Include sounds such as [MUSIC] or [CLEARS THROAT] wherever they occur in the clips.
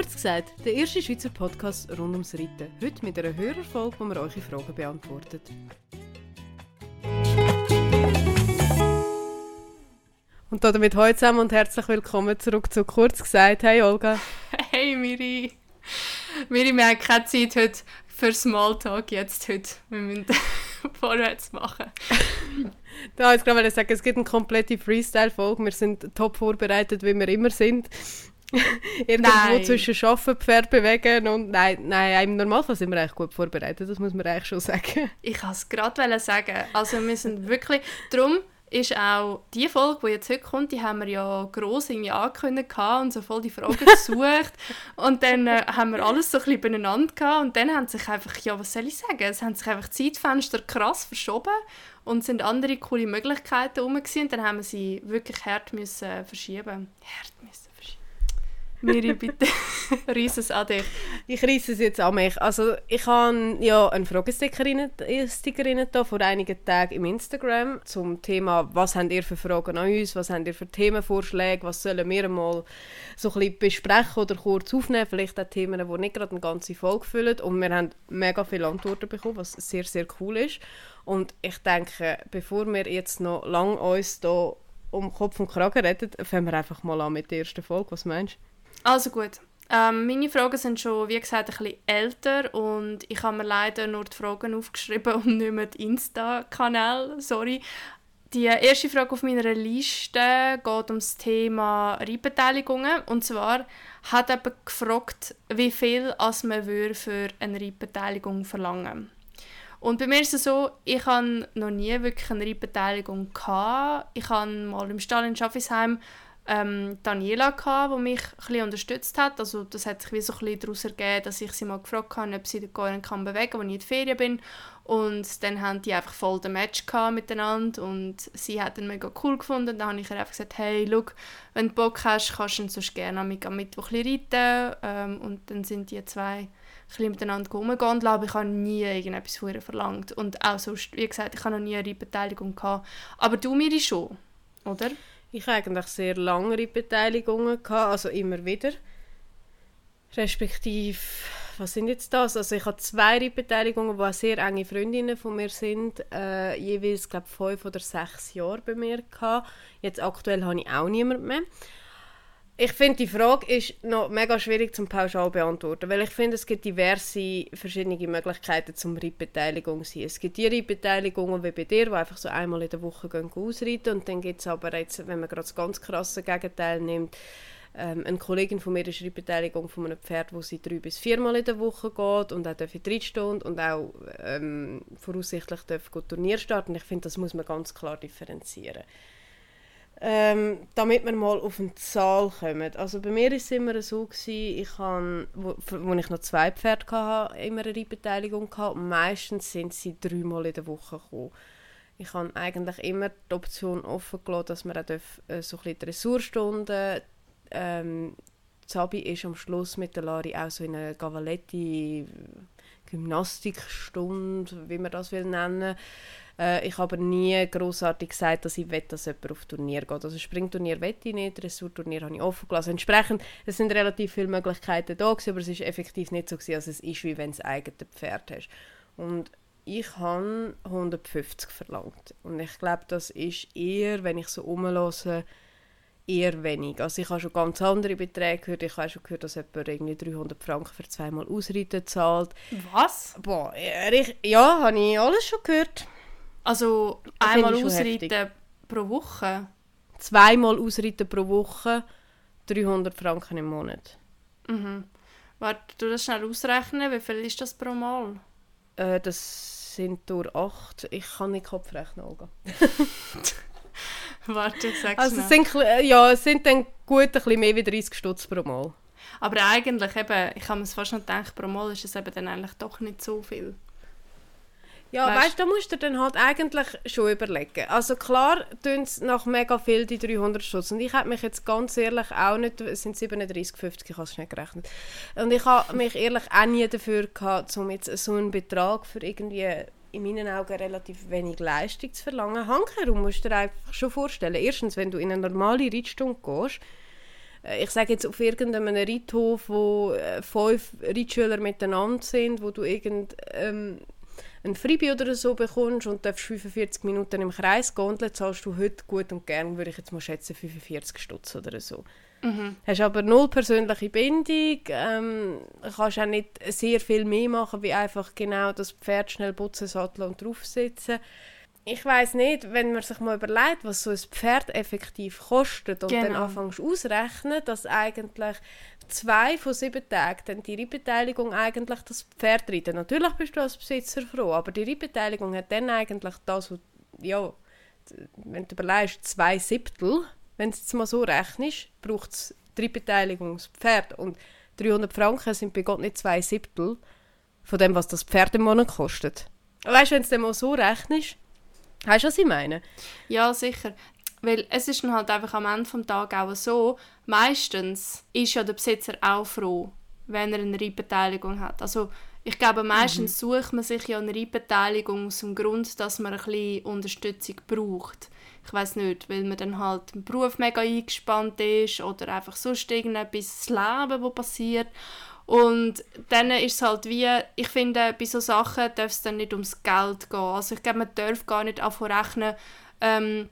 Kurz gesagt, der erste Schweizer Podcast rund ums Reiten. Heute mit einer Hörerfolge, wo wir eure Fragen beantwortet. Und damit heute zusammen und herzlich willkommen zurück zu Kurz gesagt. Hey Olga. Hey Miri. Miri, wir haben keine Zeit heute für Smalltalk jetzt heute. Wir müssen [LAUGHS] vorwärts machen. [LAUGHS] da jetzt gerade sagen, es gibt eine komplette Freestyle-Folge. Wir sind top vorbereitet, wie wir immer sind. [LAUGHS] Irgendwo nein. zwischen Schaffen, Pferd bewegen und nein, nein, im Normalfall sind wir eigentlich gut vorbereitet, das muss man eigentlich schon sagen. [LAUGHS] Ich kann es gerade sagen. Also wir sind wirklich, darum ist auch die Folge, die jetzt heute kommt, die haben wir ja gross irgendwie angekündigt und so voll die Fragen [LAUGHS] gesucht. und dann äh, haben wir alles so ein bisschen beieinander gehabt und dann haben sich einfach, ja, was soll ich sagen, es haben sich einfach Zeitfenster krass verschoben und sind andere coole Möglichkeiten herum und dann haben wir sie wirklich hart müssen verschieben. Hart müssen Miri, [LAUGHS] bitte, reiss es an dich. Ich reiße es jetzt an mich. Also ich habe ja einen Fragesticker rein, vor einigen Tagen im Instagram zum Thema «Was habt ihr für Fragen an uns? Was habt ihr für Themenvorschläge? Was sollen wir mal so ein bisschen besprechen oder kurz aufnehmen? Vielleicht auch Themen, die nicht gerade eine ganze Folge füllen». Und wir haben mega viele Antworten bekommen, was sehr, sehr cool ist. Und ich denke, bevor wir jetzt noch lange uns hier um Kopf und Kragen reden, fangen wir einfach mal an mit der ersten Folge. Was meinst du? Also gut. Ähm, meine Fragen sind schon, wie gesagt, ein bisschen älter und ich habe mir leider nur die Fragen aufgeschrieben [LAUGHS] und nicht mehr den Insta-Kanal, sorry. Die erste Frage auf meiner Liste geht um das Thema Reitbeteiligungen. Und zwar hat jemand gefragt, wie viel als man für eine Reitbeteiligung verlangen Und bei mir ist es so, ich habe noch nie wirklich eine Reitbeteiligung. Ich habe mal im Stall in Schaffisheim ähm, Daniela, gehabt, die mich ein unterstützt hat. Also das hat sich wie so ein daraus ergeben, dass ich sie mal gefragt habe, ob sie den kann bewegen kann, als ich in der Ferien bin. Und dann haben die einfach voll den Match miteinander und sie hat ihn mega cool gefunden. Dann habe ich ihr einfach gesagt, hey, look, wenn du Bock hast, kannst du ihn sonst gerne am Mittwoch reiten. Ähm, und dann sind die zwei ein miteinander rumgehen aber ich habe nie irgendetwas von ihr verlangt. Und auch sonst, wie gesagt, ich habe noch nie eine Beteiligung gehabt. Aber du mir schon, oder? Ich eigentlich sehr lange Beteiligungen gehabt, also immer wieder. Respektive, was sind jetzt das? Also ich habe zwei Beteiligungen, die auch sehr enge Freundinnen von mir sind, äh, jeweils glaube fünf oder sechs Jahre bei mir gehabt. Jetzt aktuell habe ich auch niemand mehr. Ich finde, die Frage ist noch mega schwierig zum pauschal beantworten, weil ich finde, es gibt diverse verschiedene Möglichkeiten zum Reitbeteiligung sein. Es gibt die Reitbeteiligungen wie bei dir, die einfach so einmal in der Woche gehen ausreiten und dann gibt es aber jetzt, wenn man gerade das ganz krasse Gegenteil nimmt, ähm, eine Kollegin von mir ist Reitbeteiligung von einem Pferd, wo sie drei bis viermal in der Woche geht und auch darf in drei Stunden und auch ähm, voraussichtlich darf Turnier starten. Ich finde, das muss man ganz klar differenzieren. Ähm, damit wir mal auf eine Zahl kommen. Also bei mir war es immer so, gewesen, ich habe, wo, wo ich noch zwei Pferde hatte, immer eine Reitbeteiligung gehabt meistens sind sie dreimal in der Woche gekommen. Ich habe eigentlich immer die Option offen gelassen, dass man auch darf, äh, so ein Dressurstunden ähm, Zabi ist am Schluss mit der Lari auch so in einer Gavaletti Gymnastikstunde, wie man das will nennen äh, ich habe aber nie großartig gesagt, dass ich will, dass jemand auf Turnier geht. Also Springturnier wette ich nicht, Dressurturnier habe ich offen gelassen. Entsprechend, es sind relativ viele Möglichkeiten da gewesen, aber es ist effektiv nicht so gewesen, als es ist, wie wenn du ein eigenes Pferd hast. Und ich habe 150 verlangt. Und ich glaube, das ist eher, wenn ich so umlose, eher wenig. Also ich habe schon ganz andere Beträge gehört. Ich habe schon gehört, dass jemand irgendwie 300 Franken für zweimal Ausreiten zahlt. Was? Boah, ja, habe ich alles schon gehört. Also einmal ausreiten pro Woche? Zweimal ausreiten pro Woche, 300 Franken im Monat. Mhm. Warte, du das schnell ausrechnen, wie viel ist das pro Mal? Äh, das sind durch 8. Ich kann nicht Kopf rechnen, Olga. [LAUGHS] Warte, sag's also es sind, ja, es sind dann gut ein bisschen mehr wie 30 Stutz pro Mal. Aber eigentlich eben, ich habe mir fast noch gedacht, pro Mal ist es eben dann eigentlich doch nicht so viel. Ja, weißt, weißt da musst du dann halt eigentlich schon überlegen. Also klar tun es nach mega viel die 300 Stutz. Und ich habe mich jetzt ganz ehrlich auch nicht, es sind 37,50, ich habe es nicht gerechnet. Und ich habe mich ehrlich auch nie dafür gehabt, um jetzt so einen Betrag für irgendwie in meinen Augen relativ wenig Leistung zu verlangen. Handherum musst du dir einfach schon vorstellen. Erstens, wenn du in eine normale Reitstunde gehst, äh, ich sage jetzt auf irgendeinem Reithof, wo äh, fünf Reitschüler miteinander sind, wo du irgend ähm, ein Freebie oder so bekommst und darfst 45 Minuten im Kreis dann zahlst du heute gut und gern, würde ich jetzt mal schätzen, 45 Stutz oder so. Mhm. Hast aber null persönliche Bindung, ähm, kannst auch nicht sehr viel mehr machen, wie einfach genau das Pferd schnell putzen, satteln und draufsetzen. Ich weiß nicht, wenn man sich mal überlegt, was so ein Pferd effektiv kostet und genau. dann anfängst ausrechnen, dass eigentlich zwei von sieben Tagen dann die Reitbeteiligung eigentlich das Pferd reiten. Natürlich bist du als Besitzer froh, aber die Reitbeteiligung hat dann eigentlich das, ja, wenn du überlegst, zwei Siebtel, wenn du es mal so rechnest, braucht es die Reitbeteiligung das Pferd und 300 Franken sind bei Gott nicht zwei Siebtel von dem, was das Pferd im Monat kostet. Weißt du, wenn du es mal so rechnest, weißt du, was ich meine? Ja, sicher. Weil es ist dann halt einfach am Ende des Tages auch so, meistens ist ja der Besitzer auch froh, wenn er eine Reitbeteiligung hat. Also ich glaube, meistens mhm. sucht man sich ja eine Reitbeteiligung aus dem Grund, dass man ein bisschen Unterstützung braucht. Ich weiß nicht, weil man dann halt im Beruf mega eingespannt ist oder einfach sonst irgendetwas das Leben, was passiert. Und dann ist es halt wie, ich finde, bei solchen Sachen darf es dann nicht ums Geld gehen. Also ich glaube, man darf gar nicht davon rechnen, ähm,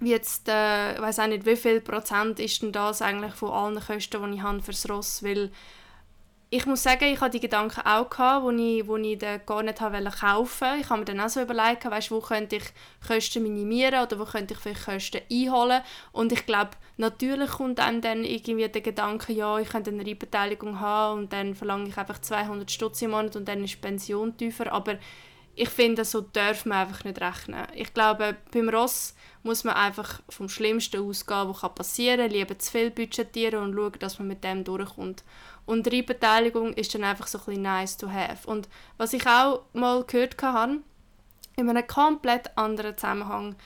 jetzt, äh, ich weiß auch nicht, wie viel Prozent ist denn das eigentlich von allen Kosten, die ich habe fürs Ross, weil ich muss sagen, ich hatte die Gedanken auch gehabt, wo ich, wo ich den gar nicht kaufen wollte. Ich habe mir dann auch so überlegt, weißt, wo könnte ich Kosten minimieren oder wo könnte ich vielleicht Kosten einholen. Und ich glaube, natürlich kommt einem dann irgendwie der Gedanke, ja, ich könnte eine Reitbeteiligung haben und dann verlange ich einfach 200 Stutz im Monat und dann ist die Pension tiefer. Aber ich finde, so darf man einfach nicht rechnen. Ich glaube, beim Ross muss man einfach vom Schlimmsten ausgehen, was passieren kann, lieber zu viel budgetieren und schauen, dass man mit dem durchkommt. Und die Beteiligung ist dann einfach so ein bisschen nice to have. Und was ich auch mal gehört habe, in einem komplett anderen Zusammenhang,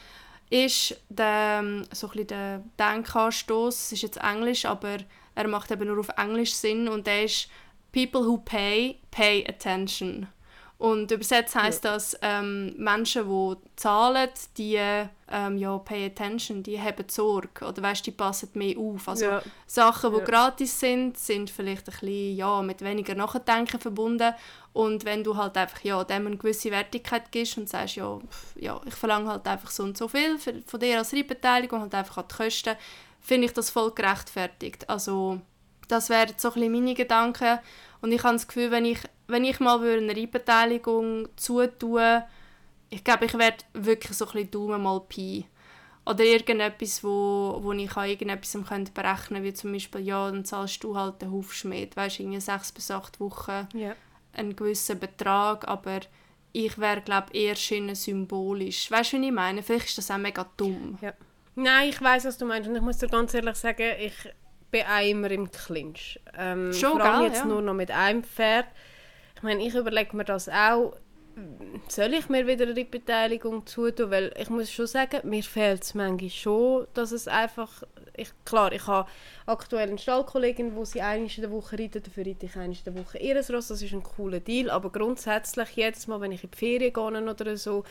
ist der, ähm, so ein der Denkanstoß, es ist jetzt Englisch, aber er macht eben nur auf Englisch Sinn und der ist «People who pay, pay attention». Und übersetzt heißt ja. das, ähm, Menschen, die zahlen, die ähm, ja, pay attention, die haben Sorge oder weißt, die passen mehr auf. Also ja. Sachen, die ja. gratis sind, sind vielleicht ein bisschen ja, mit weniger Nachdenken verbunden. Und wenn du halt einfach ja, dem eine gewisse Wertigkeit gibst und sagst, ja, ja ich verlange halt einfach so und so viel von dir als Reitbeteiligung, halt einfach an die Kosten, finde ich das voll gerechtfertigt. Also das wären so ein bisschen meine Gedanken. Und ich habe das Gefühl, wenn ich, wenn ich mal eine Reitbeteiligung zutun ich glaube, ich werde wirklich so ein bisschen Daumen mal Pi. Oder irgendetwas, wo, wo ich an irgendetwas könnte berechnen könnte, wie zum Beispiel, ja, dann zahlst du halt den Hufschmied, weißt du, sechs bis acht Wochen yeah. einen gewissen Betrag, aber ich wäre, glaube ich, eher schön symbolisch. Weißt du, was ich meine? Vielleicht ist das auch mega dumm. Ja. Nein, ich weiß, was du meinst und ich muss dir ganz ehrlich sagen, ich bin auch immer im Clinch. Ähm, Schon, vor allem gell, jetzt ja. nur noch mit einem Pferd. Ich meine, ich überlege mir das auch, soll ich mir wieder eine Beteiligung zutun? Weil ich muss schon sagen, mir fehlt es manchmal schon, dass es einfach... Ich, klar, ich habe aktuell eine Stallkollegin, wo sie einmal in der Woche reitet, dafür reite ich einmal in der Woche ihres Ross, das ist ein cooler Deal, aber grundsätzlich jedes Mal, wenn ich in die Ferien gehe oder so,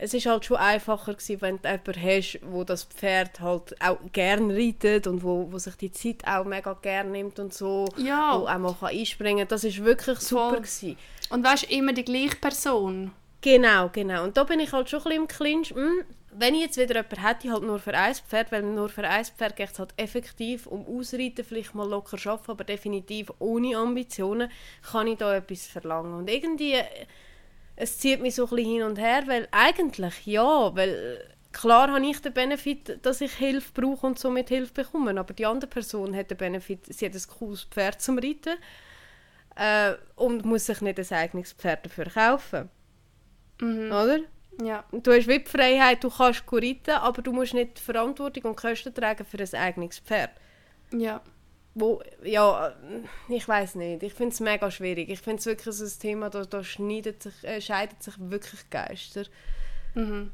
es ist halt schon einfacher gewesen, wenn du jemanden hast, wo das Pferd halt auch gerne reitet und wo, wo sich die Zeit auch mega gerne nimmt und so, ja. wo auch mal einspringen kann. Das ist wirklich super gewesen. Und weißt immer die gleiche Person. Genau, genau. Und da bin ich halt schon ein bisschen im Clinch. Hm, wenn ich jetzt wieder jemanden hätte, halt nur für ein Pferd, weil nur für ein Pferd geht es halt effektiv um Ausreiten, vielleicht mal locker arbeiten, aber definitiv ohne Ambitionen, kann ich da etwas verlangen. Und irgendwie es zieht mich so ein bisschen hin und her, weil eigentlich ja, weil klar habe ich den Benefit, dass ich Hilfe brauche und somit Hilfe bekomme, aber die andere Person hat den Benefit, sie hat ein cooles Pferd zum Reiten äh, und muss sich nicht ein eigenes Pferd dafür kaufen. Mhm. Oder? Ja. Du hast wie Freiheit, du kannst reiten, aber du musst nicht Verantwortung und Kosten tragen für ein eigenes Pferd. Ja wo, ja, ich weiß nicht. Ich finde es mega schwierig. Ich finde es wirklich so ein Thema, da, da schneidet sich, äh, scheidet sich wirklich Geister. Mhm.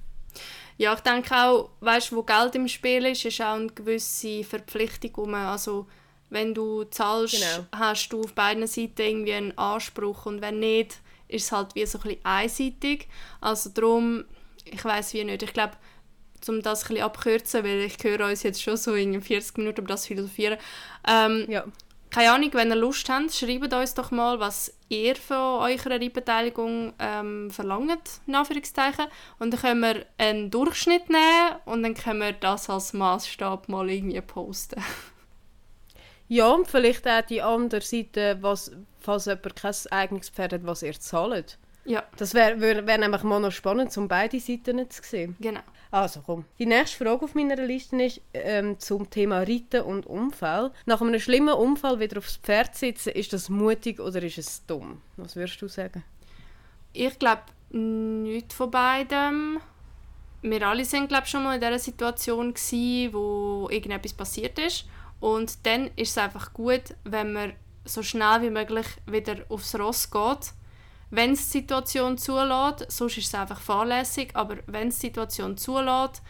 Ja, ich denke auch, weißt, wo Geld im Spiel ist, ist auch eine gewisse Verpflichtung. Also, wenn du zahlst, genau. hast du auf beiden Seiten irgendwie einen Anspruch und wenn nicht, ist es halt wie so ein bisschen einseitig. Also darum, ich weiß wie nicht. Ich glaube, um das ein bisschen abkürzen, weil ich höre uns jetzt schon so in 40 Minuten über das philosophieren. Ähm, Ja. keine Ahnung, wenn ihr Lust habt, schreibt uns doch mal, was ihr von eurer Reitbeteiligung ähm, verlangt, in Anführungszeichen. Und dann können wir einen Durchschnitt nehmen und dann können wir das als Maßstab mal irgendwie posten. [LAUGHS] Ja, und vielleicht auch die andere Seite, was, falls jemand kein eigenes Pferd hat, was ihr zahlt. Ja, Das wäre wär, wär nämlich mal noch spannend, um beide Seiten zu sehen. genau. Also komm. Die nächste Frage auf meiner Liste ist ähm, zum Thema Reiten und Unfall. Nach einem schlimmen Unfall wieder aufs Pferd sitzen, ist das mutig oder ist es dumm? Was würdest du sagen? Ich glaube, nichts von beidem. Wir alle glaube schon mal in dieser Situation gsi, wo irgendetwas passiert ist. Und dann ist es einfach gut, wenn man so schnell wie möglich wieder aufs Ross geht. Wenn es die Situation zulässt, sonst ist es einfach fahrlässig, aber wenn es die Situation zulässt,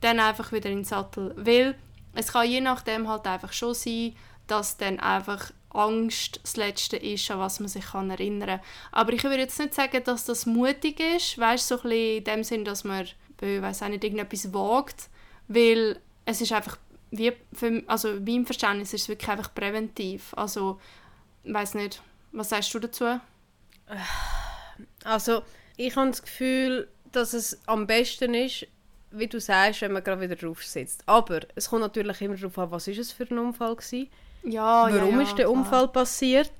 dann einfach wieder in den Sattel. Weil es kann je nachdem halt einfach schon sein, dass dann einfach Angst das Letzte ist, an was man sich kann erinnern kann. Aber ich würde jetzt nicht sagen, dass das mutig ist, weißt so ein bisschen in dem Sinn, dass man, ich weiß nicht, irgendetwas wagt, weil es ist einfach, wie, für, also meinem Verständnis ist es wirklich einfach präventiv. Also, ich weiß nicht, was sagst du dazu? Also, ich habe das Gefühl, dass es am besten ist, wie du sagst, wenn man gerade wieder drauf sitzt. Aber es kommt natürlich immer darauf an, was ist es für ein Unfall war. Ja, Warum ja, ja, ist der klar. Unfall passiert?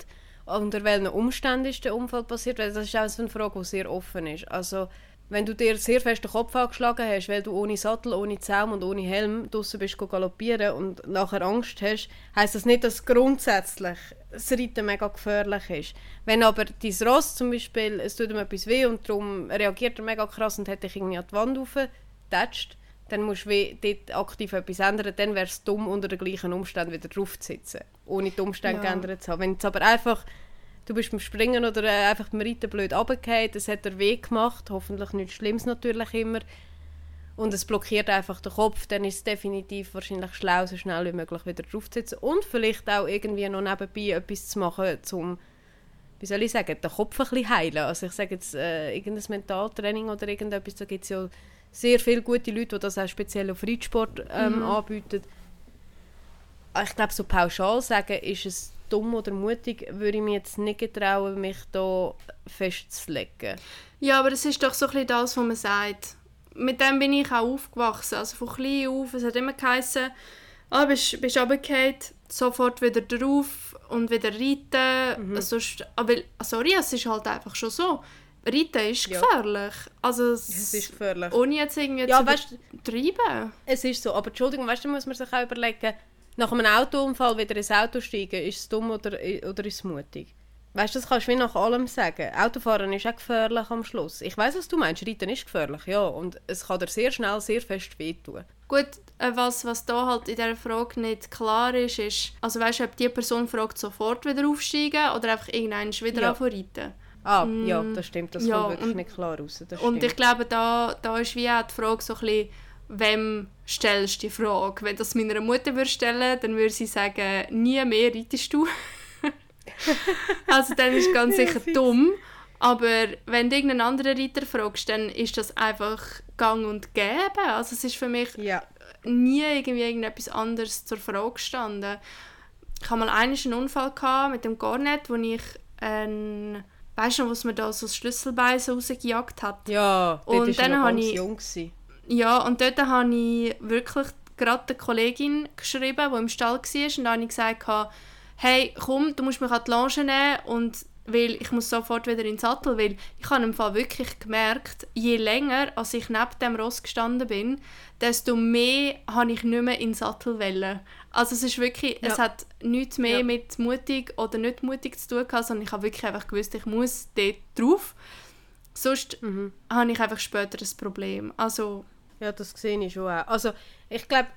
Unter welchen Umständen ist der Unfall passiert? Weil das ist auch so eine Frage, die sehr offen ist. Also, wenn du dir sehr fest den Kopf angeschlagen hast, weil du ohne Sattel, ohne Zaum und ohne Helm draussen bist galoppieren und nachher Angst hast, heisst das nicht, dass grundsätzlich das Reiten mega gefährlich ist. Wenn aber dein Ross zum Beispiel, es tut ihm etwas weh und darum reagiert er mega krass und hat dich irgendwie an die Wand aufgetatscht, dann musst du wie dort aktiv etwas ändern, dann wäre es dumm, unter den gleichen Umständen wieder drauf zu sitzen, ohne die Umstände Ja. geändert zu haben. Wenn es aber einfach, du bist beim Springen oder äh, einfach beim Reiten blöd runtergefallen, es hat dir weh gemacht, hoffentlich nichts Schlimmes natürlich immer, und es blockiert einfach den Kopf, dann ist es definitiv wahrscheinlich schlau, so schnell wie möglich wieder drauf zu sitzen und vielleicht auch irgendwie noch nebenbei etwas zu machen, um wie soll ich sagen, den Kopf ein bisschen heilen. Also ich sage jetzt, äh, irgendein Mentaltraining oder irgendetwas, da gibt es ja sehr viele gute Leute, die das auch speziell auf Reitsport ähm, Mhm. anbieten. Ich glaube, so pauschal sagen, ist es dumm oder mutig, würde ich mir jetzt nicht getrauen, mich da festzulegen. Ja, aber das ist doch so ein bisschen das, was man sagt. Mit dem bin ich auch aufgewachsen. Also von klein auf, es hat immer geheißen, ah, bist, bist runtergefallen, sofort wieder drauf und wieder reiten. Sonst, aber sorry, es ist halt einfach schon so. Reiten ist Ja. gefährlich. Also es, ist gefährlich. ohne jetzt irgendwie Ja, zu weißt übertreiben. Es ist so, aber Entschuldigung, weißt du, muss man sich auch überlegen, nach einem Autounfall wieder ins Auto steigen, ist es dumm oder, oder ist es mutig? Weißt du, das kannst du wie nach allem sagen. Autofahren ist auch gefährlich am Schluss. Ich weiß, was du meinst, Reiten ist gefährlich, ja. Und es kann dir sehr schnell sehr fest wehtun. Gut, äh, was, was da halt in dieser Frage nicht klar ist, ist, also weißt du, ob die Person fragt, sofort wieder aufsteigen oder einfach irgendwann wieder Ja. anfangen reiten. Ah, ja, das stimmt, das Mm, ja, kommt wirklich und- nicht klar raus. Und ich glaube, da, da ist wie auch die Frage so ein bisschen, wem stellst du die Frage? Wenn das meiner Mutter würde stellen, dann würde sie sagen, nie mehr reitest du. [LAUGHS] also dann ist ganz sicher dumm. Aber wenn du irgendeinen anderen Reiter fragst, dann ist das einfach gang und gäbe. Also es ist für mich ja. nie irgendwie irgendetwas anderes zur Frage gestanden. Ich hatte mal einen Unfall mit dem Garnet, wo ich ein, weißt du noch, was man da so das Schlüsselbein so rausgejagt hat. Ja, Und dann ganz ich- jung. Gewesen. Ja, und dort habe ich wirklich gerade der Kollegin geschrieben, die im Stall war. Und dann habe ich gesagt, hey, komm, du musst mich an die Longe nehmen und weil ich muss sofort wieder in den Sattel, weil ich habe im Fall wirklich gemerkt, je länger als ich neben dem Ross gestanden bin, desto mehr habe ich nicht mehr in den Sattel wollen. Also es ist wirklich, es Ja. hat nichts mehr Ja. mit mutig oder nicht mutig zu tun gehabt, sondern ich habe wirklich einfach gewusst, ich muss dort drauf. Sonst Mhm. habe ich einfach später ein Problem. Also Ja, das sehe ich schon auch. Also, ich glaube,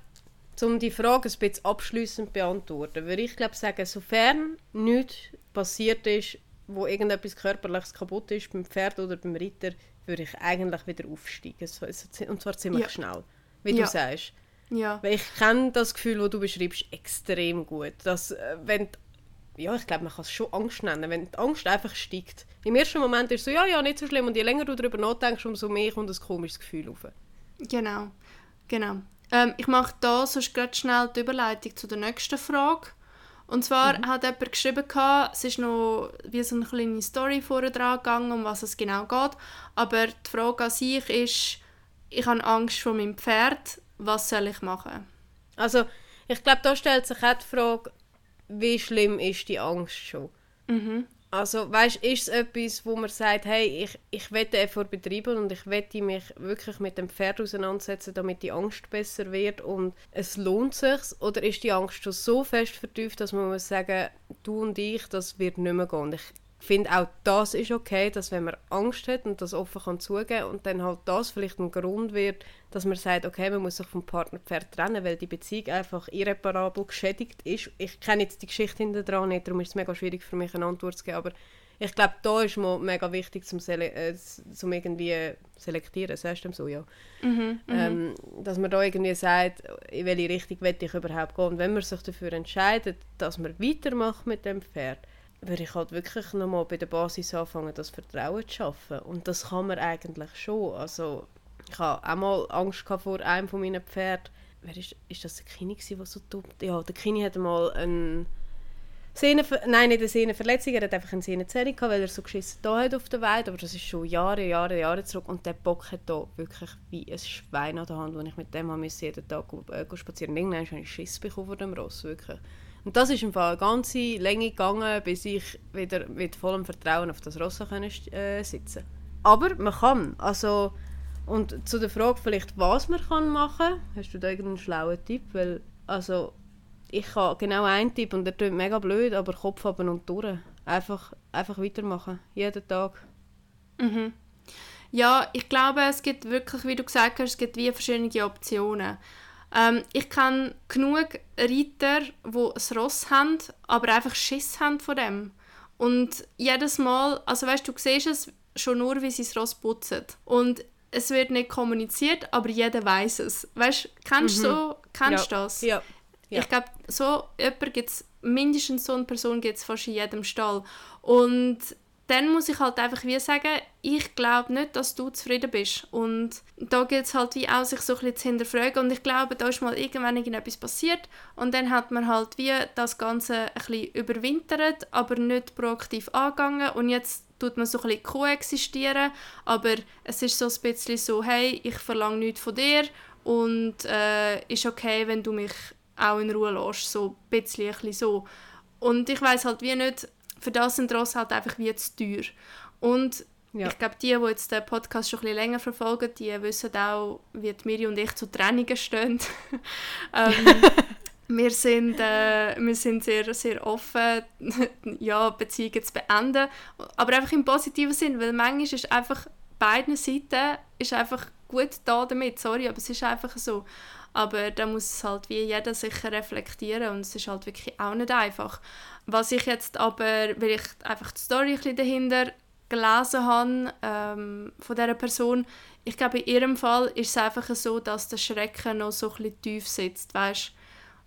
um die Frage ein bisschen abschließend zu beantworten, würde ich glaube sagen, sofern nichts passiert ist, wo irgendetwas Körperliches kaputt ist, beim Pferd oder beim Reiter, würde ich eigentlich wieder aufsteigen. Und zwar ziemlich Ja. schnell, wie Ja. du sagst. ja. Weil ich kenne das Gefühl, das du beschreibst, extrem gut. Dass, äh, wenn die- ja, ich glaube, man kann es schon Angst nennen, wenn die Angst einfach steigt. Im ersten Moment ist es so, ja, ja, nicht so schlimm. Und je länger du darüber nachdenkst, umso mehr kommt ein komisches Gefühl auf. Genau. Genau. Ähm, ich mache da sonst gerade schnell die Überleitung zu der nächsten Frage. Und zwar mhm. hat jemand geschrieben, es ist noch wie so eine kleine Story vorher dran gegangen, um was es genau geht. Aber die Frage an sich ist, ich habe Angst vor meinem Pferd, was soll ich machen? Also, ich glaube, da stellt sich auch die Frage, wie schlimm ist die Angst schon? Mhm. Also, weißt, ist es etwas, wo man sagt, hey, ich, ich wette Effort betreiben und ich wette mich wirklich mit dem Pferd auseinandersetzen, damit die Angst besser wird und es lohnt sich? Oder ist die Angst schon so fest vertieft, dass man muss sagen, du und ich, das wird nicht mehr gehen? Und ich finde auch das ist okay, dass wenn man Angst hat und das offen kann zugeben und dann halt das vielleicht ein Grund wird, dass man sagt, okay, man muss sich vom Partnerpferd trennen, weil die Beziehung einfach irreparabel geschädigt ist. Ich kenne jetzt die Geschichte hinter dran nicht, darum ist es mega schwierig für mich eine Antwort zu geben, aber ich glaube, da ist es mega wichtig zum, Sele äh, zum irgendwie selektieren, sagst du so, ja. Mhm, mhm, ähm, dass man da irgendwie sagt, in welche Richtung will ich überhaupt gehen und wenn man sich dafür entscheidet, dass man weitermacht mit dem Pferd, würde ich halt wirklich nochmal bei der Basis anfangen, das Vertrauen zu schaffen. Und das kann man eigentlich schon. Also, ich hatte auch mal Angst vor einem von meinen Pferden. Wer ist, ist das der Kini, der so dumm... Ja, der Kini hatte mal eine Sehne, nein, nicht eine Sehnenverletzung, er hat einfach eine Sehnenzerrung gehabt, weil er so geschissen da hat auf der Weide, aber das ist schon Jahre, Jahre, Jahre zurück und der Bock hat da wirklich wie ein Schwein an der Hand, wo ich mit dem jeden Tag äh, spazieren Irgendwann habe ich Schiss bekommen vor dem Ross, wirklich. Und das ist im Fall eine ganze Länge gegangen, bis ich wieder mit vollem Vertrauen auf das Ross können, äh, sitzen Aber man kann. Also, und zu der Frage vielleicht, was man kann machen kann, hast du da irgendeinen schlauen Tipp? Weil, also, ich habe genau einen Tipp und der klingt mega blöd, aber Kopf haben und durch. Einfach, einfach weitermachen, jeden Tag. Mhm. Ja, ich glaube, es gibt wirklich, wie du gesagt hast, es gibt wie verschiedene Optionen. Ähm, ich kenne genug Reiter, die ein Ross haben, aber einfach Schiss haben von dem. Und jedes Mal, also weißt du, du siehst es schon nur, wie sie das Ross putzen. Und es wird nicht kommuniziert, aber jeder weiß es. Weißt du, kennst, mhm. so, kennst ja. das? Ja. ja. Ich glaube, so jemand gibt's, mindestens so eine Person gibt es fast in jedem Stall. Und dann muss ich halt einfach wie sagen, ich glaube nicht, dass du zufrieden bist. Und da gilt es halt wie auch, sich so ein bisschen zu hinterfragen. Und ich glaube, da ist mal irgendwann irgendetwas passiert und dann hat man halt wie das Ganze ein bisschen überwintert, aber nicht proaktiv angegangen. Und jetzt tut man so ein bisschen koexistieren, aber es ist so ein bisschen so, hey, ich verlange nichts von dir und äh, ist okay, wenn du mich auch in Ruhe lässt, so ein bisschen, ein bisschen so. Und ich weiß halt wie nicht, für das sind Ross halt einfach wie zu teuer. Und ja. ich glaube, die, die jetzt den Podcast schon ein bisschen länger verfolgen, die wissen auch, wie die Miri und ich zu Trennungen stehen. [LAUGHS] ähm, [LAUGHS] wir sind, äh, wir sind sehr, sehr offen, [LAUGHS] ja, Beziehungen zu beenden. Aber einfach im positiven Sinn, weil manchmal ist einfach beiden Seiten ist einfach gut da damit, sorry, aber es ist einfach so. Aber da muss es halt wie jeder sicher reflektieren und es ist halt wirklich auch nicht einfach. Was ich jetzt aber, weil ich einfach die Story ein bisschen dahinter gelesen habe ähm, von dieser Person, ich glaube, in ihrem Fall ist es einfach so, dass der Schrecken noch so ein tief sitzt, weißt?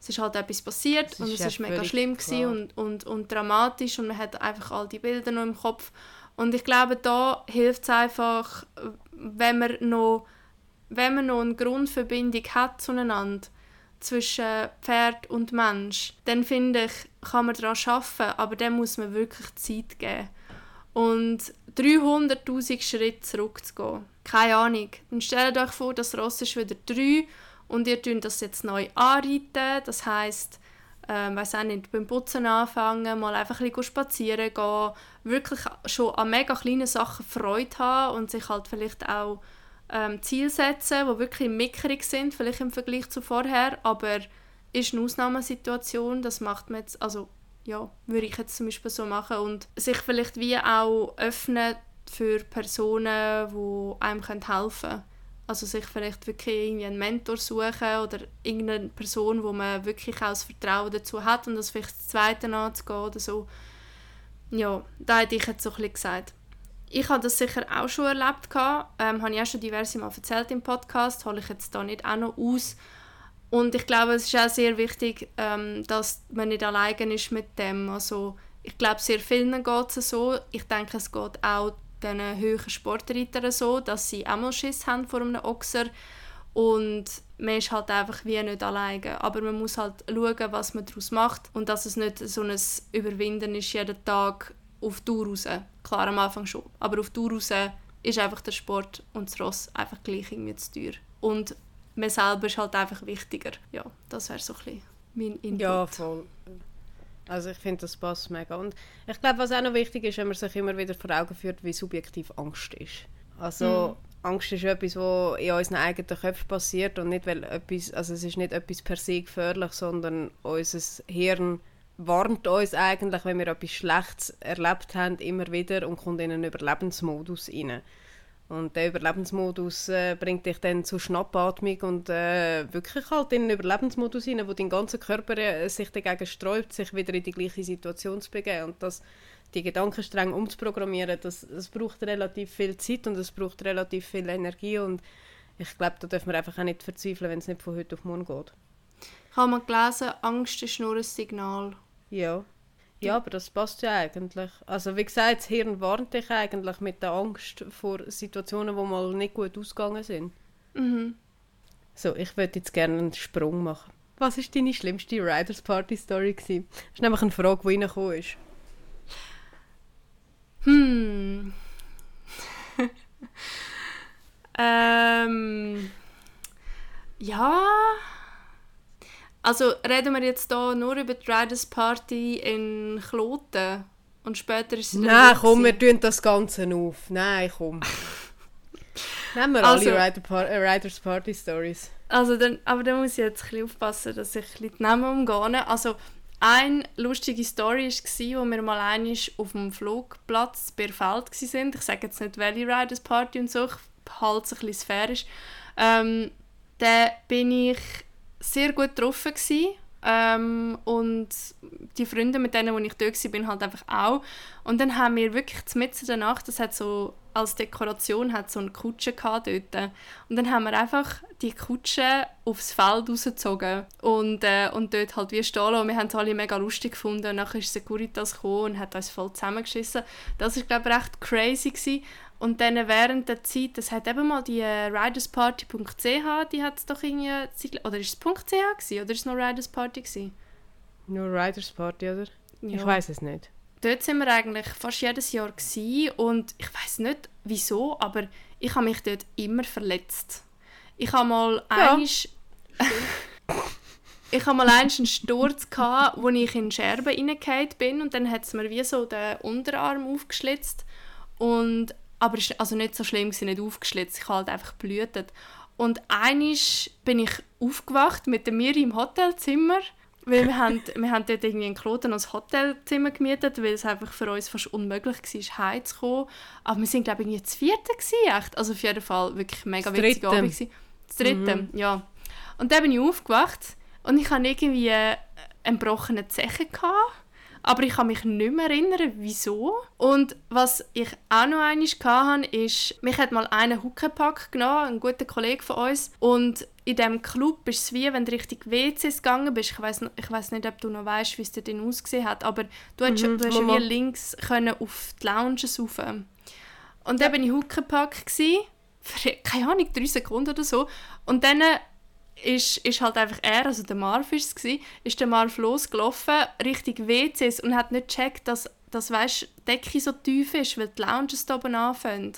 Es ist halt etwas passiert es und es ist mega schlimm und, und, und dramatisch und man hat einfach all die Bilder noch im Kopf. Und ich glaube, da hilft es einfach, wenn man noch wenn man noch eine Grundverbindung hat zueinander, zwischen Pferd und Mensch, dann finde ich, kann man daran arbeiten, aber dann muss man wirklich Zeit geben. Und 300'000 Schritte zurückzugehen, keine Ahnung. Dann stellt euch vor, das Ross ist wieder drei und ihr tun das jetzt neu anreiten, das heisst, ähm, weiß auch nicht, beim Putzen anfangen, mal einfach ein bisschen spazieren gehen, wirklich schon an mega kleinen Sachen Freude haben und sich halt vielleicht auch ähm, Ziele setzen, die wirklich mickerig sind, vielleicht im Vergleich zu vorher, aber ist eine Ausnahmesituation, das macht man jetzt, also ja, würde ich jetzt zum Beispiel so machen und sich vielleicht wie auch öffnen für Personen, die einem helfen können. Also sich vielleicht wirklich irgendwie einen Mentor suchen oder irgendeine Person, wo man wirklich auch das Vertrauen dazu hat und das vielleicht das Zweite anzugehen oder so. Ja, da hätte ich jetzt so ein bisschen gesagt ich habe das sicher auch schon erlebt. Ähm, habe ich auch schon diverse Mal erzählt im Podcast, hole ich jetzt da nicht auch noch aus. Und ich glaube, es ist auch sehr wichtig, ähm, dass man nicht alleine ist mit dem. Also, ich glaube, sehr vielen geht es so. Ich denke, es geht auch den höheren Sportreitern so, dass sie auch mal Schiss haben vor einem Ochser. Und man ist halt einfach wie nicht alleine. Aber man muss halt schauen, was man daraus macht und dass es nicht so ein Überwinden ist, jeden Tag auf Tour raus. Klar, am Anfang schon. Aber auf Tour raus ist einfach der Sport und das Ross einfach gleich irgendwie zu teuer. Und man selber ist halt einfach wichtiger. Ja, das wäre so ein bisschen mein Input. Ja, voll. Also ich finde, das passt mega. Und ich glaube, was auch noch wichtig ist, wenn man sich immer wieder vor Augen führt, wie subjektiv Angst ist. Also mhm. Angst ist etwas, was in unseren eigenen Köpfen passiert und nicht, weil etwas, also es ist nicht etwas per se gefährlich, sondern unser Hirn warnt uns eigentlich, wenn wir etwas Schlechtes erlebt haben, immer wieder und kommt in einen Überlebensmodus rein. Und der Überlebensmodus äh, bringt dich dann zu Schnappatmung und äh, wirklich halt in einen Überlebensmodus hinein, wo dein ganzer Körper äh, sich dagegen sträubt, sich wieder in die gleiche Situation zu begeben. Und das, die Gedanken streng umzuprogrammieren, das, das braucht relativ viel Zeit und es braucht relativ viel Energie und ich glaube, da dürfen wir einfach auch nicht verzweifeln, wenn es nicht von heute auf morgen geht. Habe mal gelesen, Angst ist nur ein Signal. Ja. Ja, aber das passt ja eigentlich. Also wie gesagt, das Hirn warnt dich eigentlich mit der Angst vor Situationen, die mal nicht gut ausgegangen sind. Mhm. So, ich würde jetzt gerne einen Sprung machen. Was war deine schlimmste Riders Party Story? Das ist nämlich eine Frage, die reingekommen ist. Hm. [LAUGHS] ähm. Ja. Also reden wir jetzt hier nur über die Riders Party in Kloten und später ist sie Nein, komm, wir tun das Ganze auf. Nein, komm. [LAUGHS] Nehmen wir also, alle Rider Par äh, Riders Party Stories. Also dann, aber dann muss ich jetzt ein bisschen aufpassen, dass ich ein die Namen umgehe. Also eine lustige Story war, wo wir mal einmal auf dem Flugplatz bei Feld waren. Ich sage jetzt nicht welche Riders Party und so, ich halte es ein bisschen sphärisch. Ähm, da bin ich sehr gut getroffen gewesen. Ähm, und die Freunde, mit denen wo ich dort war, bin halt einfach auch. Und dann haben wir wirklich mitten in der Nacht, das hat so als Dekoration hat so eine Kutsche dort. Und dann haben wir einfach die Kutsche aufs Feld rausgezogen und, äh, und dort halt wie stehen Und wir haben es alle mega lustig gefunden. Und dann ist Securitas gekommen und hat uns voll zusammengeschissen. Das war, glaube ich, recht crazy. Gewesen. Und dann während der Zeit, das hat eben mal die äh, ridersparty.ch, die hat es doch irgendwie, oder ist es .ch gewesen, oder ist es noch Ridersparty gewesen? Nur Ridersparty, oder? Ja. Ich weiß es nicht. Dort sind wir eigentlich fast jedes Jahr gewesen, und ich weiß nicht wieso, aber ich habe mich dort immer verletzt. Ich habe mal ja. Einisch, [LAUGHS] ich habe mal einen Sturz gehabt, wo ich in Scherben reingefallen bin und dann hat es mir wie so den Unterarm aufgeschlitzt und aber es war also nicht so schlimm, nicht aufgeschlitzt, ich habe halt einfach blühtet. Und einisch bin ich aufgewacht mit der Miri im Hotelzimmer, weil wir, haben, [LAUGHS] wir haben dort irgendwie in Kloten ein Hotelzimmer gemietet, weil es einfach für uns fast unmöglich war, heimzukommen. Aber wir sind glaube ich das vierte gewesen, echt. Also auf jeden Fall wirklich mega witzig Abend gewesen. Das dritte, mhm. ja. Und dann bin ich aufgewacht und ich hatte irgendwie einen gebrochenen Zeche gehabt aber ich kann mich nicht mehr erinnern, wieso. Und was ich auch noch einmal hatte, ist, mich hat mal einen Huckepack genommen, ein guter Kollege von uns, und in diesem Club ist es wie, wenn du richtig WCs gegangen bist, ich weiß ich weiss nicht, ob du noch weißt, wie es dort ausgesehen hat, aber du, mhm, hast, du hast wie links können auf die Lounges rauf. Und dann war ich Huckepack, für, keine Ahnung, drei Sekunden oder so. Und dann ist, ist halt einfach er, also der Marv war es, ist der Marv losgelaufen, Richtung WCs und hat nicht gecheckt, dass, dass weißt, die Decke so tief ist, weil die Lounges da oben anfangen.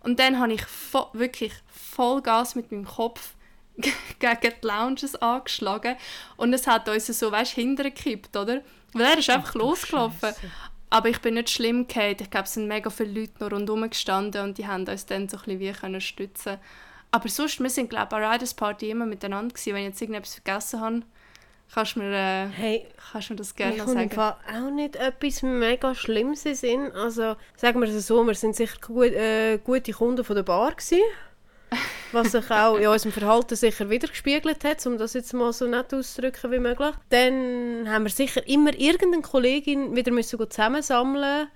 Und dann habe ich vo wirklich voll Gas mit meinem Kopf [LAUGHS] gegen die Lounges angeschlagen und es hat uns so, weißt, hintergekippt, oder? Weil er ist einfach Ach, losgelaufen. Scheiße. Aber ich bin nicht schlimm gefallen. Ich glaube, es sind mega viele Leute noch rundherum gestanden und die haben uns dann so ein bisschen wie stützen aber sonst, wir sind glaube ich an Riders Party immer miteinander gewesen. Wenn ich jetzt irgendetwas vergessen habe, kannst du mir, äh, hey, kannst du mir das gerne noch sagen. Ich auch nicht etwas mega Schlimmes Sinn. Also sagen wir es so, wir sind sicher gut, äh, gute Kunden von der Bar gewesen. was sich auch in unserem Verhalten sicher wiedergespiegelt hat, um das jetzt mal so nett auszudrücken wie möglich. Dann haben wir sicher immer irgendeine Kollegin wieder müssen zusammensammeln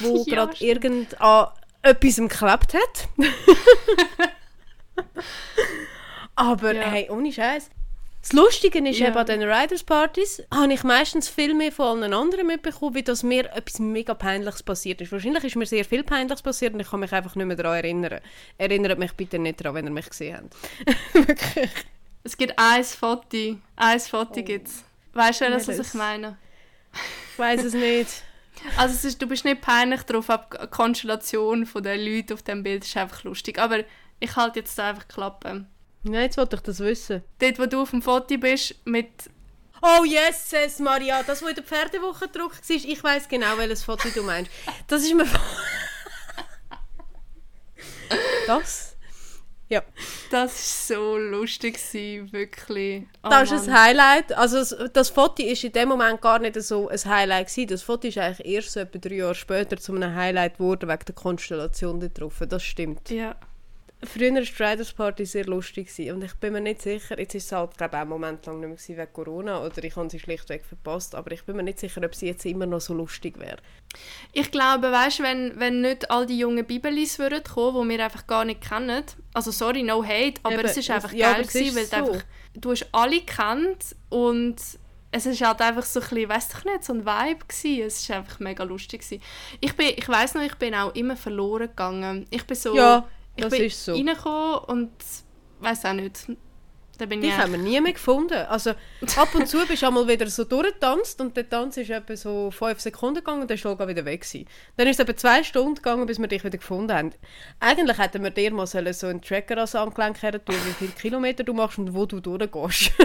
wo [LAUGHS] ja, gerade irgend an etwas geklebt hat. [LAUGHS] [LAUGHS] Aber ja. hey, ohne Scheiß. Das Lustige ist ja. eben an den Riders Partys, habe ich meistens viel mehr von allen anderen mitbekommen, wie dass mir etwas mega Peinliches passiert ist. Wahrscheinlich ist mir sehr viel Peinliches passiert und ich kann mich einfach nicht mehr daran erinnern. Erinnert mich bitte nicht daran, wenn ihr mich gesehen habt. [LAUGHS] Wirklich. Es gibt ein Foto. Ein Foto Oh. gibt es. Weißt du, was ich meine? Ich weiß es nicht. [LAUGHS] Also es ist, du bist nicht peinlich drauf, aber die Konstellation der Leute auf dem Bild ist einfach lustig. Aber ich halte jetzt einfach Klappe. Nein, jetzt wollte ich das wissen. Dort, wo du auf dem Foto bist, mit... Oh yes, yes, Maria, das, was in der Pferdewoche gedruckt war, ich weiß genau, welches Foto du meinst. Das ist mir... [LAUGHS] das? Ja. Das war so lustig, gewesen, wirklich. Oh, Das ist ein Highlight. Also das, das Foto ist in dem Moment gar nicht so ein Highlight gewesen. Das Foto ist eigentlich erst so etwa drei Jahre später zu einem Highlight geworden, wegen der Konstellation da drauf. Das stimmt. Ja. Früher war die Riders Party sehr lustig gewesen. und ich bin mir nicht sicher, jetzt ist es halt glaube auch einen Moment lang nicht mehr wegen Corona oder ich habe sie schlichtweg verpasst, aber ich bin mir nicht sicher, ob sie jetzt immer noch so lustig wäre. Ich glaube, weißt, wenn, wenn nicht all die jungen Bibelis würden kommen, die wir einfach gar nicht kennen, also sorry, no hate, aber Eben, es ist einfach ja, geil gewesen, weil du so. einfach, du hast alle kennt und es ist halt einfach so ein bisschen, weiss ich nicht, so ein Vibe gewesen. Es ist einfach mega lustig gewesen. Ich bin, ich weiss noch, ich bin auch immer verloren gegangen. Ich bin so, Ja, ich das bin ist so. reingekommen und weiss auch nicht. Da bin Die ich haben wir nie mehr gefunden. Also ab und zu bist du einmal wieder so durchgetanzt und der Tanz ist etwa so fünf Sekunden gegangen und dann ist du wieder weg gewesen. Dann ist es etwa zwei Stunden gegangen, bis wir dich wieder gefunden haben. Eigentlich hätten wir dir mal so einen Tracker ans Angelenk her tun, wie viele Kilometer du machst und wo du durchgehst. [LAUGHS]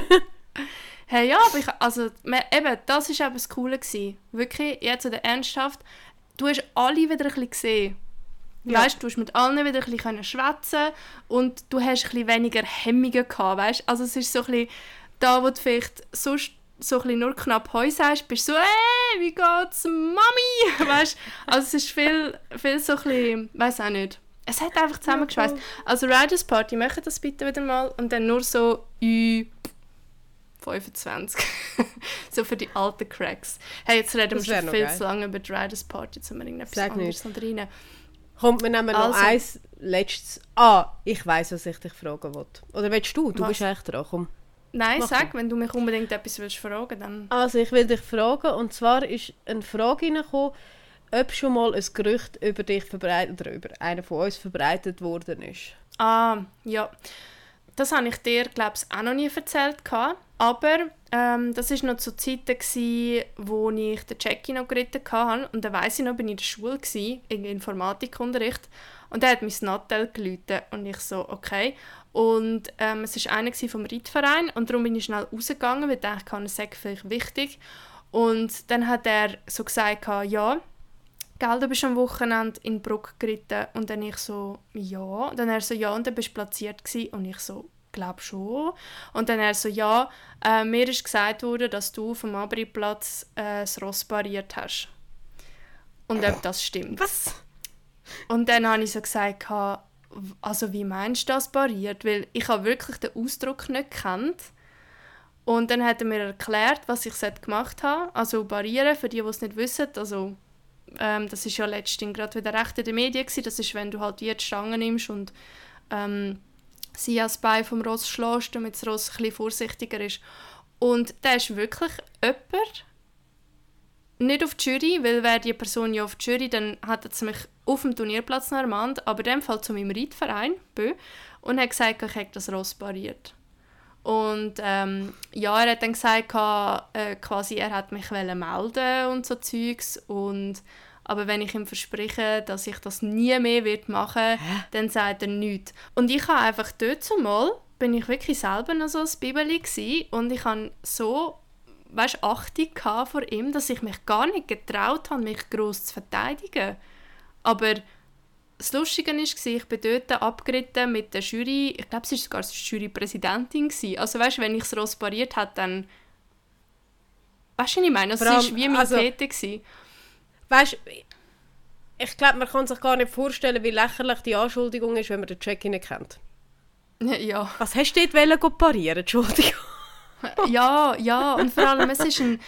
Hey, ja, aber ich, also, eben, das war eben das Coole. Gewesen. Wirklich, jetzt in der Ernsthaft, du hast alle wieder ein bisschen gesehen. Ja. Weißt, du hast mit allen wieder ein bisschen schwätzen und du hast ein bisschen weniger Hemmungen gehabt, weißt? Also es ist so ein bisschen, da wo du vielleicht sonst so ein bisschen nur knapp Heu sagst, bist du so, hey, wie geht's, Mami? [LAUGHS] Weißt, also es ist viel, viel so ein bisschen, weiß auch nicht. Es hat einfach zusammengeschweißt. Also Riders Party, machen das bitte wieder mal und dann nur so Ü 25. [LAUGHS] so für die alten Cracks. Hey, jetzt reden wir schon viel geil. zu lange über die Riders Party, jetzt haben wir irgendetwas anderes rein. Kommt mir noch Also. eins letztes. Ah, ich weiß, was ich dich fragen wollte. Oder willst du? Du Was? bist echt dran. Komm. Nein, Mach sag, wenn du mich unbedingt etwas willst fragen, dann... Also ich will dich fragen, und zwar ist eine Frage reingekommen, ob schon mal ein Gerücht über dich verbreitet oder über einen von uns verbreitet worden ist. Ah, ja. Das habe ich dir, glaube ich, auch noch nie erzählt. Aber ähm, das war noch zu Zeiten, gewesen, wo ich den Jackie noch geritten hatte. Und dann weiss ich noch, bin ich in der Schule, gewesen, in Informatikunterricht. Und er hat mein Nattel geläutet. Und ich so, okay. Und ähm, es war einer vom Reitverein. Und darum bin ich schnell rausgegangen, weil ich dachte, es sei vielleicht wichtig. Und dann hat er so gesagt, ja, Gell, du bist am Wochenende in Bruck geritten und dann ich so, ja. Dann er so, ja, und dann bist du platziert gewesen. und ich so, glaub schon. Und dann er so, ja, äh, mir ist gesagt worden, dass du vom Abriplatz äh, das Ross pariert hast. Und ob das stimmt. Was? Und dann habe ich so gesagt, «Ha, also wie meinst du das pariert? Weil ich habe wirklich den Ausdruck nicht gekannt. Und dann hat er mir erklärt, was ich gemacht habe. Also parieren, für die, die es nicht wissen, also ähm, das ist ja letztens gerade wieder recht in den Medien gewesen. Das ist, wenn du halt die Stange nimmst und ähm, sie ans Bein vom Ross schlägst, damit das Ross ein vorsichtiger ist. Und da ist wirklich jemand, nicht auf die Jury, weil wäre die Person ja auf die Jury, dann hat sie mich auf dem Turnierplatz noch ermahnt, aber in dem Fall zu meinem Reitverein, Bö, und hat gesagt, ich hätte das Ross pariert. Und ähm, ja, er hat dann gesagt, äh, quasi, er hat mich wollen melden und so Zeugs. Und, aber wenn ich ihm verspreche, dass ich das nie mehr wird machen dann sagt er nichts. Und ich habe einfach dort zumal, bin ich wirklich selber noch so ein Bibeli gsi und ich habe so weißt, Achtung vor ihm, dass ich mich gar nicht getraut habe, mich gross zu verteidigen. Aber das Lustige war, ich bin dort abgeritten mit der Jury, ich glaube, sie war sogar die Jurypräsidentin. Also weißt, wenn ich das Ross pariert habe, dann... Weißt du, was ich meine? Also, allem, sie war wie mein also- Täter. Weißt ich glaube, man kann sich gar nicht vorstellen, wie lächerlich die Anschuldigung ist, wenn man den Check nicht kennt. [LAUGHS] Ja. Was hast du dort parieren? Entschuldigung. ja, ja, und vor allem, es ist ein...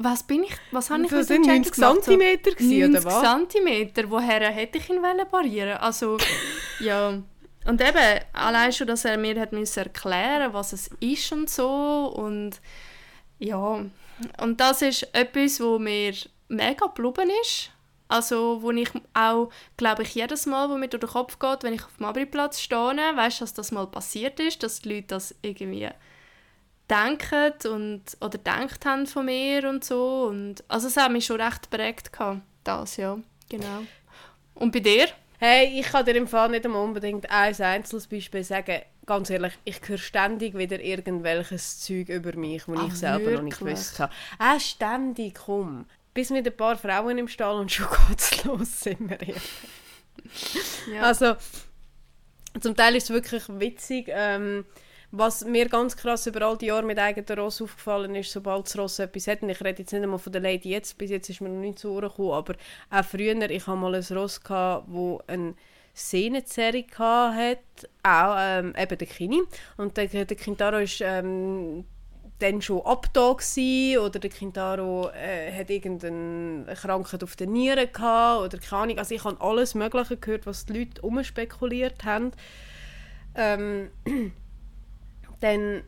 Was bin ich... Was habe ich Das sind Jackie 90 gemacht? So Zentimeter gewesen, 90 oder was? Zentimeter, woher hätte ich ihn wollen parieren? Also, [LAUGHS] ja. Und eben, allein schon, dass er mir hat müssen erklären was es ist und so. Und ja, und das ist etwas, wo mir mega geblieben ist. Also, wo ich auch, glaube ich, jedes Mal, wo mir durch den Kopf geht, wenn ich auf dem Abriplatz stehe, weißt du, dass das mal passiert ist, dass die Leute das irgendwie denken und, oder gedacht haben von mir und so. Und, also es hat mich schon recht prägt, das, ja, genau. Und bei dir? Hey, ich kann dir im Fall nicht unbedingt ein einzelnes Beispiel sagen. Ganz ehrlich, ich höre ständig wieder irgendwelches Zeug über mich, das ich selber wirklich? noch nicht gewusst habe. Äh, ständig, komm. Bis mit ein paar Frauen im Stall und schon [LAUGHS] geht's los, sind wir ehrlich. [LAUGHS] ja. Also, zum Teil ist es wirklich witzig. Ähm, was mir ganz krass über all die Jahre mit eigenen Ross aufgefallen ist, sobald das Ross etwas hat, und ich rede jetzt nicht einmal von der Lady jetzt, bis jetzt ist mir noch nicht zu Ohren gekommen, aber auch früher, ich hatte mal ein Ross, gehabt, wo ein Sehnenzerrung hat, auch ähm, eben der Kini. Und der, der Kintaro ist ähm, dann schon abda oder der Kintaro äh, hat irgendeine Krankheit auf den Nieren gehabt oder keine Ahnung. Also ich habe alles Mögliche gehört, was die Leute umspekuliert haben. Ähm, [CLEARS THROAT] dann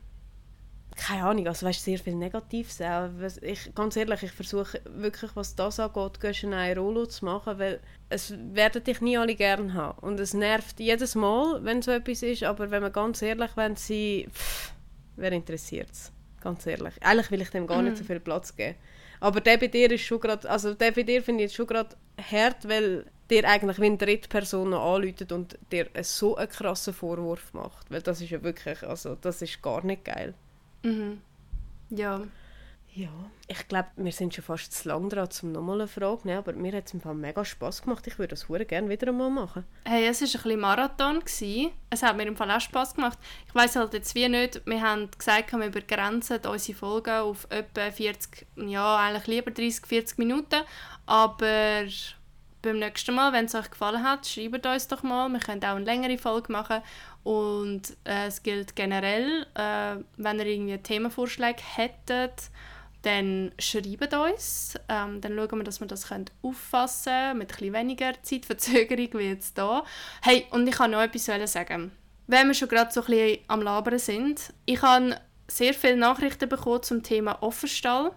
keine Ahnung, also weißt, sehr viel Negatives auch. Ich, ganz ehrlich, ich versuche wirklich, was das angeht, eine Rollo zu machen, weil es werden dich nie alle gerne haben. Und es nervt jedes Mal, wenn so etwas ist, aber wenn man ganz ehrlich wenn sie wer interessiert es? Ganz ehrlich. Eigentlich will ich dem gar nicht so mhm. viel Platz geben. Aber der bei dir ist schon gerade, also der bei dir finde ich jetzt schon gerade hart, weil dir eigentlich wie eine Drittperson noch anläutet und dir so einen krassen Vorwurf macht. Weil das ist ja wirklich, also das ist gar nicht geil. Mhm. Ja. Ja, ich glaube, wir sind schon fast zu lang dran, um nochmal eine Frage nehmen, aber mir hat es im Fall mega Spass gemacht. Ich würde das sehr gerne wieder einmal machen. Hey, es war ein bisschen Marathon. Gewesen. Es hat mir im Fall auch Spass gemacht. Ich weiß halt jetzt wie nicht, wir haben gesagt, wir begrenzen unsere Folgen auf etwa 40, ja eigentlich lieber 30, 40 Minuten, aber beim nächsten Mal, wenn es euch gefallen hat, schreibt uns doch mal. Wir können auch eine längere Folge machen. Und äh, es gilt generell, äh, wenn ihr irgendwie Themenvorschläge hättet, dann schreibt uns. Ähm, dann schauen wir, dass wir das auffassen können, mit etwas weniger Zeitverzögerung wie jetzt hier. Hey, und ich kann noch etwas sagen. Wenn wir schon gerade so ein bisschen am Labern sind, ich habe sehr viele Nachrichten bekommen zum Thema Offenstall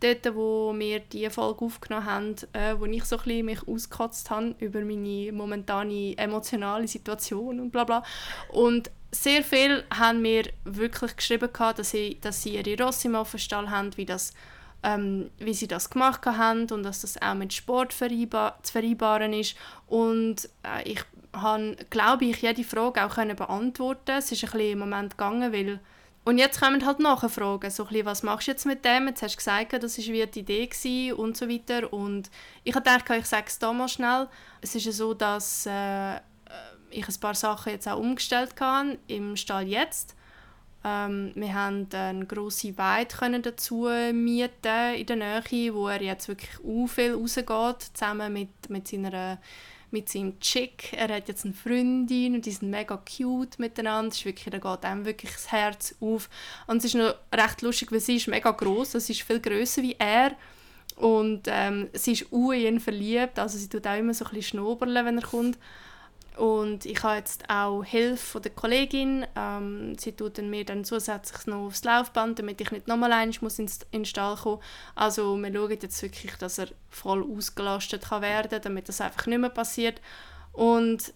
dort, wo wir diese Folge aufgenommen haben, äh, wo ich so ein bisschen mich ausgekotzt habe über meine momentane emotionale Situation und bla bla. Und sehr viel haben mir wirklich geschrieben, dass sie, dass sie ihre Rosse im Offenstall haben, wie, das, ähm, wie sie das gemacht haben und dass das auch mit Sport vereinbar zu vereinbaren ist. Und äh, ich habe, glaube ich, jede Frage auch können beantworten Es ist ein bisschen im Moment gegangen, weil und jetzt kommen halt Nachfragen, so bisschen, was machst du jetzt mit dem? Jetzt hast du gesagt, das war wie die Idee gewesen und so weiter. Und ich habe gedacht, ich sage es da mal schnell. Es ist ja so, dass äh, ich ein paar Sachen jetzt auch umgestellt habe im Stall jetzt. Ähm, wir haben eine grosse Weide können dazu mieten in der Nähe, wo er jetzt wirklich u viel rausgeht, zusammen mit, mit seiner mit seinem Chick. Er hat jetzt eine Freundin und die sind mega cute miteinander. Es ist wirklich, da geht einem wirklich das Herz auf. Und es ist noch recht lustig, weil sie ist mega groß, sie ist viel größer wie er. Und ähm, sie ist in ihn verliebt, also sie tut auch immer so ein bisschen schnobern, wenn er kommt. Und ich habe jetzt auch Hilfe von der Kollegin. Ähm, sie tut mir dann zusätzlich noch aufs Laufband, damit ich nicht nochmal muss ins, in den Stall kommen Also wir schauen jetzt wirklich, dass er voll ausgelastet kann werden damit das einfach nicht mehr passiert. Und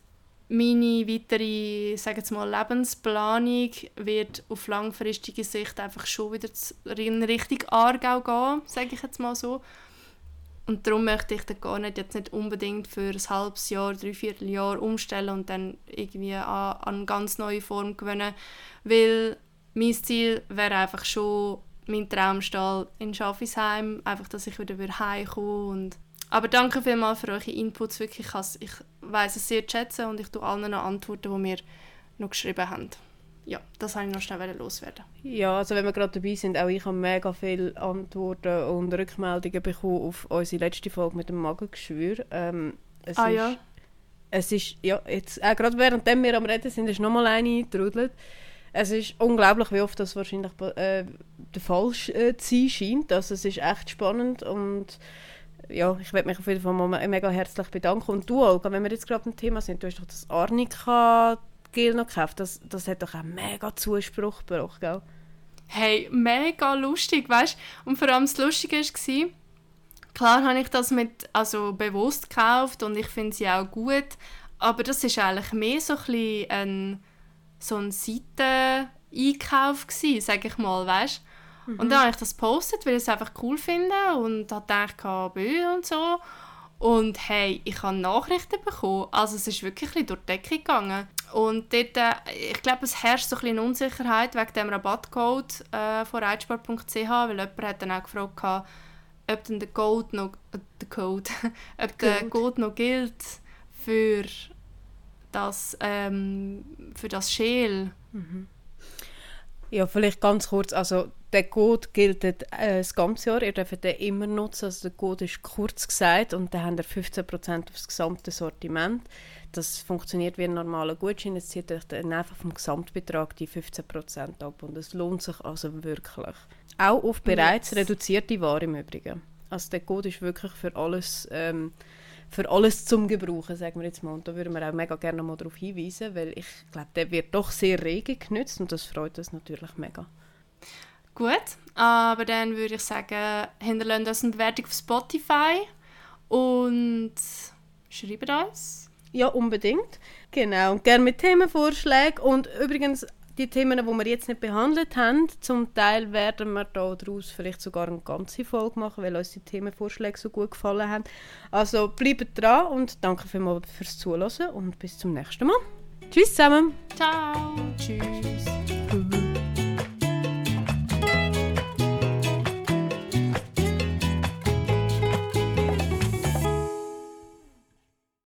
meine weitere sage jetzt mal, Lebensplanung wird auf langfristige Sicht einfach schon wieder in Richtung Aargau gehen, sage ich jetzt mal so. Und darum möchte ich dann gar nicht, jetzt nicht unbedingt für ein halbes Jahr, dreiviertel Jahr umstellen und dann irgendwie an, an eine ganz neue Form gewinnen. Weil mein Ziel wäre einfach schon mein Traumstall in Schaffisheim, einfach, dass ich wieder heimkomme und aber danke vielmals für eure Inputs, wirklich, ich weiß es sehr zu schätzen und ich tue allen antworten, die mir noch geschrieben haben ja, das wollte ich noch schnell loswerden. Ja, also wenn wir gerade dabei sind, auch ich habe mega viele Antworten und Rückmeldungen bekommen auf unsere letzte Folge mit dem Magengeschwür. Ähm, es ah ist, ja? Es ist, ja, jetzt, äh, gerade während wir am Reden sind, ist nochmal eine eingetrudelt. Es ist unglaublich, wie oft das wahrscheinlich äh, der Fall äh, zu sein scheint. Also es ist echt spannend und ja, ich werde mich auf jeden Fall mal mega herzlich bedanken. Und du, Olga, wenn wir jetzt gerade beim Thema sind, du hast doch das Arnika Gel noch gekauft. Das, das hat doch einen mega Zuspruch gebracht, gell? Hey, mega lustig, weißt Und vor allem das Lustige war, klar habe ich das mit, also bewusst gekauft und ich finde sie auch gut, aber das ist eigentlich mehr so ein, ein so ein Seiten Einkauf sage ich mal, weißt mhm. Und dann habe ich das gepostet, weil ich es einfach cool finde und habe gedacht, KBÜ und so. Und hey, ich habe Nachrichten bekommen. Also es ist wirklich ein durch die Decke gegangen. Und dort, äh, ich glaube, es herrscht so ein bisschen Unsicherheit wegen dem Rabattcode äh, von reitsport.ch, weil jemand hat dann auch gefragt, ob denn der Code noch, äh, der Code, [LAUGHS] ob der Code noch gilt für das, ähm, für das Schäl. Mhm. Ja, vielleicht ganz kurz. Also der Code gilt äh, das ganze Jahr. Ihr dürft den immer nutzen. Also der Code ist kurz gesagt und dann habt ihr 15% aufs gesamte Sortiment. Das funktioniert wie ein normaler Gutschein. Es zieht euch dann einfach vom Gesamtbetrag die 15% ab und es lohnt sich also wirklich. Auch auf bereits yes. reduzierte Ware im Übrigen. Also der Code ist wirklich für alles, ähm, für alles zum Gebrauchen, sagen wir jetzt mal. Und da würden wir auch mega gerne mal darauf hinweisen, weil ich glaube, der wird doch sehr rege genützt und das freut uns natürlich mega. Gut, aber dann würde ich sagen, hinterlassen uns eine Bewertung auf Spotify und schreibt uns. Ja, unbedingt. Genau, und gerne mit Themenvorschlägen. Und übrigens, die Themen, die wir jetzt nicht behandelt haben, zum Teil werden wir daraus vielleicht sogar eine ganze Folge machen, weil uns die Themenvorschläge so gut gefallen haben. Also bleibt dran und danke vielmals fürs Zuhören und bis zum nächsten Mal. Tschüss zusammen. Ciao. Tschüss.